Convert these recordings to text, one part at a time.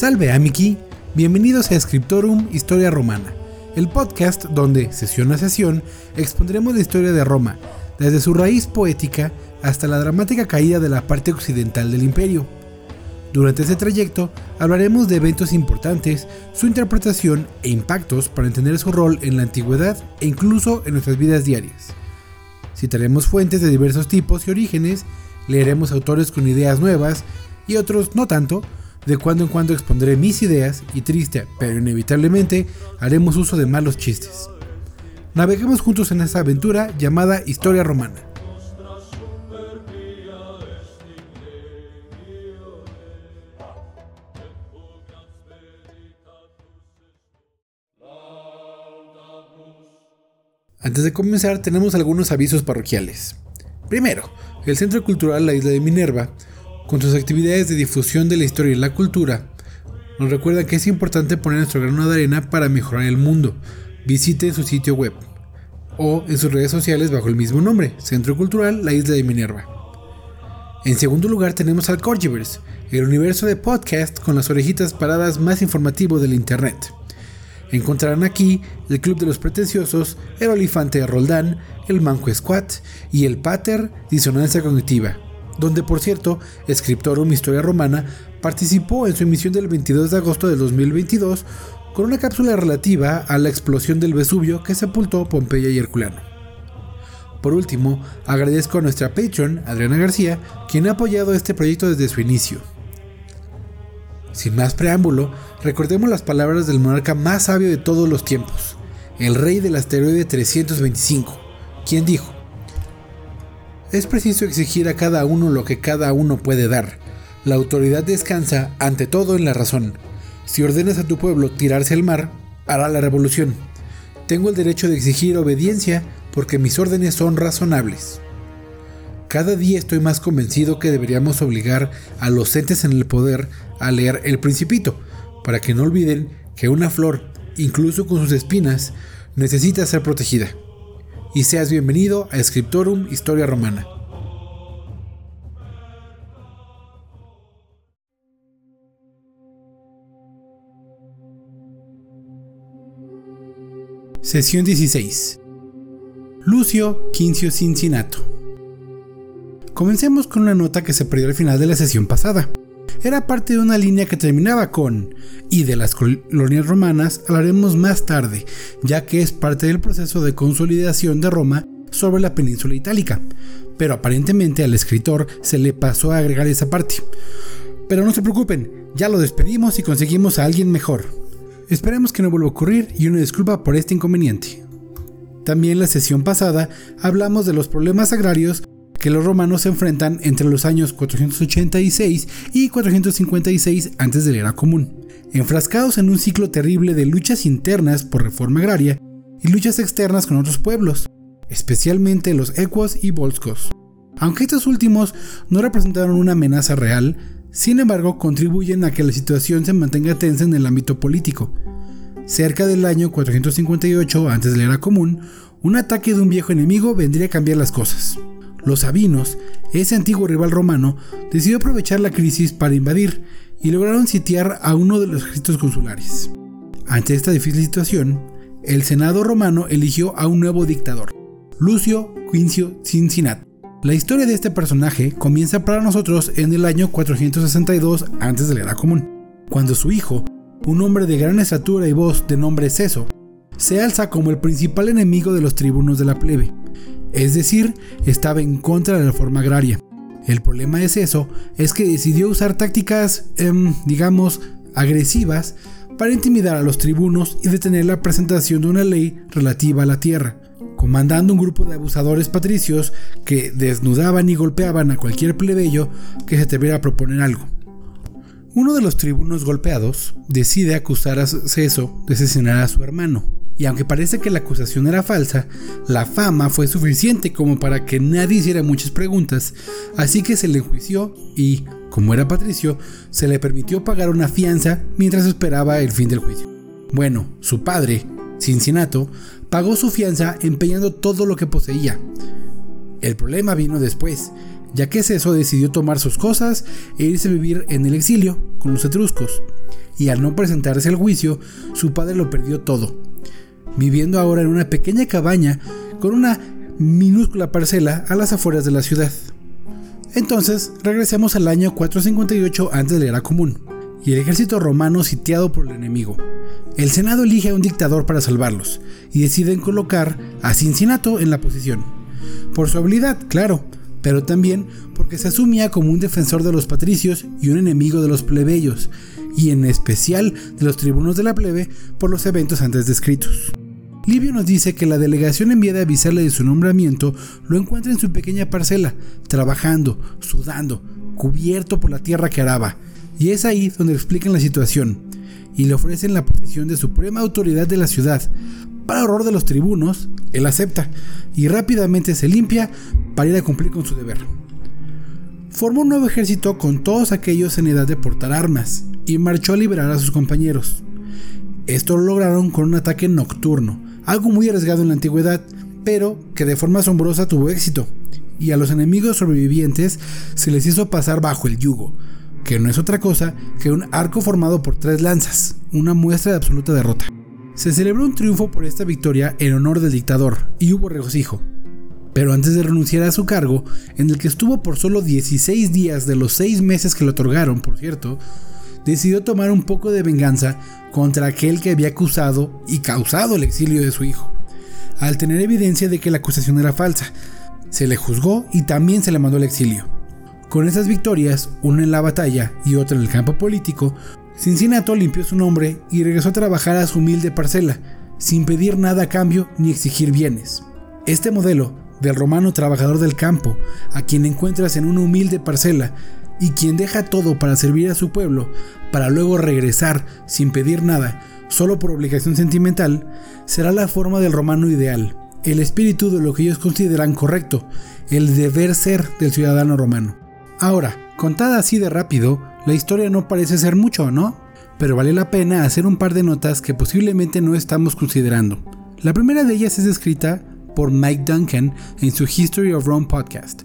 Salve Amiki, bienvenidos a Scriptorum Historia Romana, el podcast donde, sesión a sesión, expondremos la historia de Roma, desde su raíz poética hasta la dramática caída de la parte occidental del imperio. Durante este trayecto hablaremos de eventos importantes, su interpretación e impactos para entender su rol en la antigüedad e incluso en nuestras vidas diarias. Citaremos fuentes de diversos tipos y orígenes, leeremos autores con ideas nuevas y otros no tanto, de cuando en cuando expondré mis ideas y triste, pero inevitablemente haremos uso de malos chistes. Naveguemos juntos en esta aventura llamada Historia Romana. Antes de comenzar tenemos algunos avisos parroquiales. Primero, el Centro Cultural La Isla de Minerva, con sus actividades de difusión de la historia y la cultura, nos recuerda que es importante poner nuestro grano de arena para mejorar el mundo. Visite su sitio web o en sus redes sociales bajo el mismo nombre, Centro Cultural La Isla de Minerva. En segundo lugar tenemos al Corgiverse, el universo de podcast con las orejitas paradas más informativo del Internet. Encontrarán aquí el Club de los Pretenciosos, el Olifante de Roldán, el Manco Squat y el Pater Disonancia Cognitiva, donde por cierto, Scriptorum Historia Romana participó en su emisión del 22 de agosto de 2022 con una cápsula relativa a la explosión del Vesubio que sepultó Pompeya y Herculano. Por último, agradezco a nuestra patron, Adriana García, quien ha apoyado este proyecto desde su inicio. Sin más preámbulo, recordemos las palabras del monarca más sabio de todos los tiempos, el rey del asteroide 325, quien dijo, Es preciso exigir a cada uno lo que cada uno puede dar. La autoridad descansa ante todo en la razón. Si ordenas a tu pueblo tirarse al mar, hará la revolución. Tengo el derecho de exigir obediencia porque mis órdenes son razonables. Cada día estoy más convencido que deberíamos obligar a los entes en el poder a leer El Principito, para que no olviden que una flor, incluso con sus espinas, necesita ser protegida. Y seas bienvenido a Scriptorum Historia Romana. Sesión 16. Lucio Quincio Cincinnato. Comencemos con una nota que se perdió al final de la sesión pasada. Era parte de una línea que terminaba con, y de las colonias romanas hablaremos más tarde, ya que es parte del proceso de consolidación de Roma sobre la península itálica, pero aparentemente al escritor se le pasó a agregar esa parte. Pero no se preocupen, ya lo despedimos y conseguimos a alguien mejor. Esperemos que no vuelva a ocurrir y una disculpa por este inconveniente. También la sesión pasada hablamos de los problemas agrarios que los romanos se enfrentan entre los años 486 y 456 antes de la era común, enfrascados en un ciclo terrible de luchas internas por reforma agraria y luchas externas con otros pueblos, especialmente los ecuos y volscos. Aunque estos últimos no representaron una amenaza real, sin embargo contribuyen a que la situación se mantenga tensa en el ámbito político. Cerca del año 458 antes de la era común, un ataque de un viejo enemigo vendría a cambiar las cosas. Los sabinos, ese antiguo rival romano, decidió aprovechar la crisis para invadir y lograron sitiar a uno de los ejércitos consulares. Ante esta difícil situación, el Senado romano eligió a un nuevo dictador, Lucio Quincio Cincinnato. La historia de este personaje comienza para nosotros en el año 462 antes de común, cuando su hijo, un hombre de gran estatura y voz de nombre Ceso, se alza como el principal enemigo de los tribunos de la plebe es decir, estaba en contra de la reforma agraria. El problema es eso, es que decidió usar tácticas, em, digamos, agresivas para intimidar a los tribunos y detener la presentación de una ley relativa a la tierra, comandando un grupo de abusadores patricios que desnudaban y golpeaban a cualquier plebeyo que se atreviera a proponer algo. Uno de los tribunos golpeados decide acusar a Ceso de asesinar a su hermano, y aunque parece que la acusación era falsa, la fama fue suficiente como para que nadie hiciera muchas preguntas, así que se le enjuició y, como era patricio, se le permitió pagar una fianza mientras esperaba el fin del juicio. Bueno, su padre, Cincinnato, pagó su fianza empeñando todo lo que poseía. El problema vino después, ya que Ceso decidió tomar sus cosas e irse a vivir en el exilio con los etruscos. y al no presentarse al juicio, su padre lo perdió todo, viviendo ahora en una pequeña cabaña con una minúscula parcela a las afueras de la ciudad. Entonces, regresemos al año 458 antes de la era común, y el ejército romano sitiado por el enemigo. El Senado elige a un dictador para salvarlos, y deciden colocar a Cincinato en la posición. Por su habilidad, claro, pero también porque se asumía como un defensor de los patricios y un enemigo de los plebeyos, y en especial de los tribunos de la plebe por los eventos antes descritos. Livio nos dice que la delegación enviada a avisarle de su nombramiento lo encuentra en su pequeña parcela, trabajando, sudando, cubierto por la tierra que araba, y es ahí donde explican la situación, y le ofrecen la posición de suprema autoridad de la ciudad. Para horror de los tribunos, él acepta, y rápidamente se limpia para ir a cumplir con su deber. Formó un nuevo ejército con todos aquellos en edad de portar armas, y marchó a liberar a sus compañeros. Esto lo lograron con un ataque nocturno, algo muy arriesgado en la antigüedad, pero que de forma asombrosa tuvo éxito, y a los enemigos sobrevivientes se les hizo pasar bajo el yugo, que no es otra cosa que un arco formado por tres lanzas, una muestra de absoluta derrota. Se celebró un triunfo por esta victoria en honor del dictador, y hubo regocijo. Pero antes de renunciar a su cargo, en el que estuvo por solo 16 días de los 6 meses que le otorgaron, por cierto, decidió tomar un poco de venganza contra aquel que había acusado y causado el exilio de su hijo. Al tener evidencia de que la acusación era falsa, se le juzgó y también se le mandó al exilio. Con esas victorias, una en la batalla y otra en el campo político, Cincinato limpió su nombre y regresó a trabajar a su humilde parcela, sin pedir nada a cambio ni exigir bienes. Este modelo del romano trabajador del campo, a quien encuentras en una humilde parcela, y quien deja todo para servir a su pueblo, para luego regresar sin pedir nada, solo por obligación sentimental, será la forma del romano ideal, el espíritu de lo que ellos consideran correcto, el deber ser del ciudadano romano. Ahora, contada así de rápido, la historia no parece ser mucho, ¿no? Pero vale la pena hacer un par de notas que posiblemente no estamos considerando. La primera de ellas es escrita por Mike Duncan en su History of Rome podcast,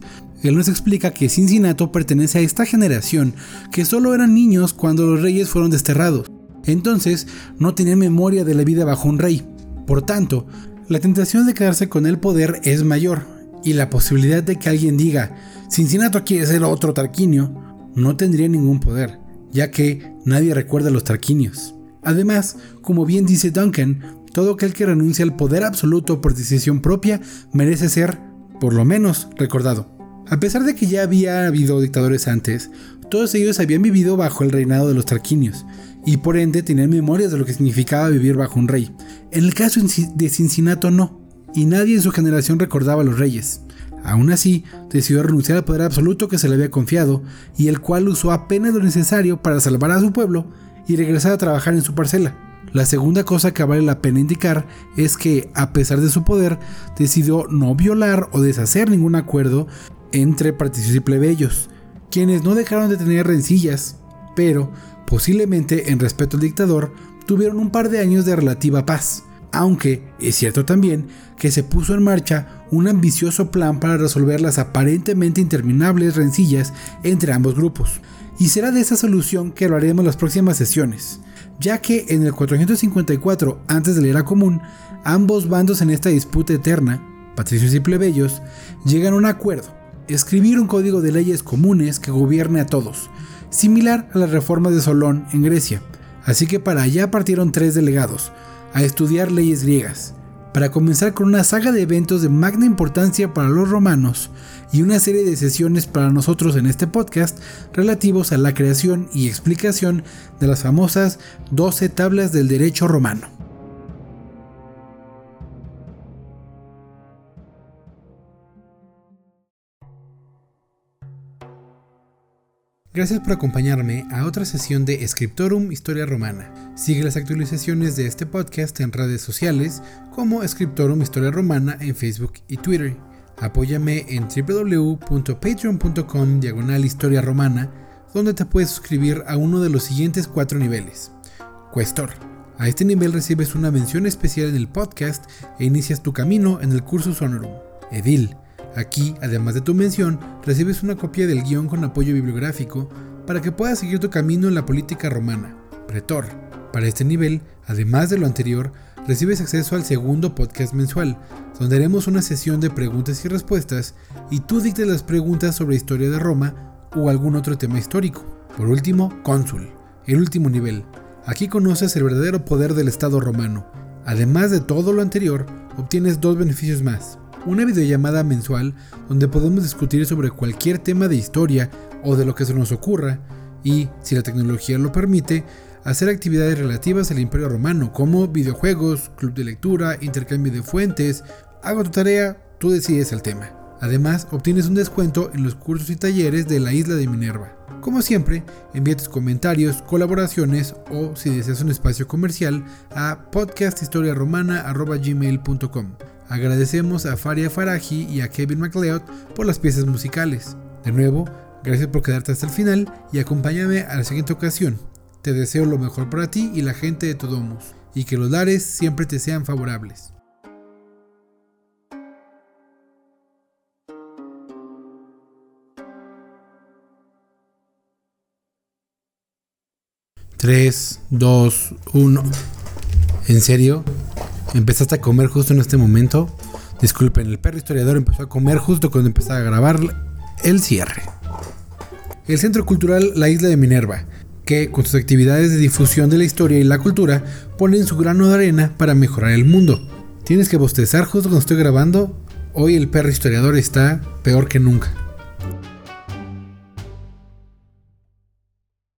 él nos explica que Cincinnati pertenece a esta generación que solo eran niños cuando los reyes fueron desterrados. Entonces no tenían memoria de la vida bajo un rey. Por tanto, la tentación de quedarse con el poder es mayor y la posibilidad de que alguien diga Cincinnati quiere ser otro Tarquinio no tendría ningún poder, ya que nadie recuerda a los Tarquinios. Además, como bien dice Duncan, todo aquel que renuncia al poder absoluto por decisión propia merece ser, por lo menos, recordado. A pesar de que ya había habido dictadores antes, todos ellos habían vivido bajo el reinado de los Tarquinios, y por ende tenían memorias de lo que significaba vivir bajo un rey. En el caso de Cincinato no, y nadie en su generación recordaba a los reyes. Aún así, decidió renunciar al poder absoluto que se le había confiado, y el cual usó apenas lo necesario para salvar a su pueblo y regresar a trabajar en su parcela. La segunda cosa que vale la pena indicar es que, a pesar de su poder, decidió no violar o deshacer ningún acuerdo entre patricios y plebeyos, quienes no dejaron de tener rencillas, pero posiblemente en respeto al dictador tuvieron un par de años de relativa paz, aunque es cierto también que se puso en marcha un ambicioso plan para resolver las aparentemente interminables rencillas entre ambos grupos. Y será de esa solución que hablaremos en las próximas sesiones, ya que en el 454 antes de la era común, ambos bandos en esta disputa eterna, patricios y plebeyos, llegan a un acuerdo escribir un código de leyes comunes que gobierne a todos, similar a las reformas de Solón en Grecia. Así que para allá partieron tres delegados, a estudiar leyes griegas, para comenzar con una saga de eventos de magna importancia para los romanos y una serie de sesiones para nosotros en este podcast relativos a la creación y explicación de las famosas 12 tablas del derecho romano. Gracias por acompañarme a otra sesión de Scriptorum Historia Romana. Sigue las actualizaciones de este podcast en redes sociales como Scriptorum Historia Romana en Facebook y Twitter. Apóyame en www.patreon.com diagonal historia romana, donde te puedes suscribir a uno de los siguientes cuatro niveles. Cuestor. A este nivel recibes una mención especial en el podcast e inicias tu camino en el curso Sonorum. Edil Aquí, además de tu mención, recibes una copia del guion con apoyo bibliográfico para que puedas seguir tu camino en la política romana. Pretor. Para este nivel, además de lo anterior, recibes acceso al segundo podcast mensual, donde haremos una sesión de preguntas y respuestas y tú dictes las preguntas sobre historia de Roma o algún otro tema histórico. Por último, Cónsul, el último nivel. Aquí conoces el verdadero poder del Estado romano. Además de todo lo anterior, obtienes dos beneficios más. Una videollamada mensual donde podemos discutir sobre cualquier tema de historia o de lo que se nos ocurra y, si la tecnología lo permite, hacer actividades relativas al Imperio Romano, como videojuegos, club de lectura, intercambio de fuentes. Hago tu tarea, tú decides el tema. Además, obtienes un descuento en los cursos y talleres de la isla de Minerva. Como siempre, envía tus comentarios, colaboraciones o si deseas un espacio comercial a podcasthistoriaromana.gmail.com. Agradecemos a Faria Faraji y a Kevin MacLeod por las piezas musicales. De nuevo, gracias por quedarte hasta el final y acompáñame a la siguiente ocasión. Te deseo lo mejor para ti y la gente de Todomus, y que los lares siempre te sean favorables. Tres, dos, uno. ¿En serio? ¿Empezaste a comer justo en este momento? Disculpen, el perro historiador empezó a comer justo cuando empezaba a grabar el cierre. El Centro Cultural La Isla de Minerva que con sus actividades de difusión de la historia y la cultura ponen su grano de arena para mejorar el mundo. Tienes que bostezar justo cuando estoy grabando. Hoy el perro historiador está peor que nunca.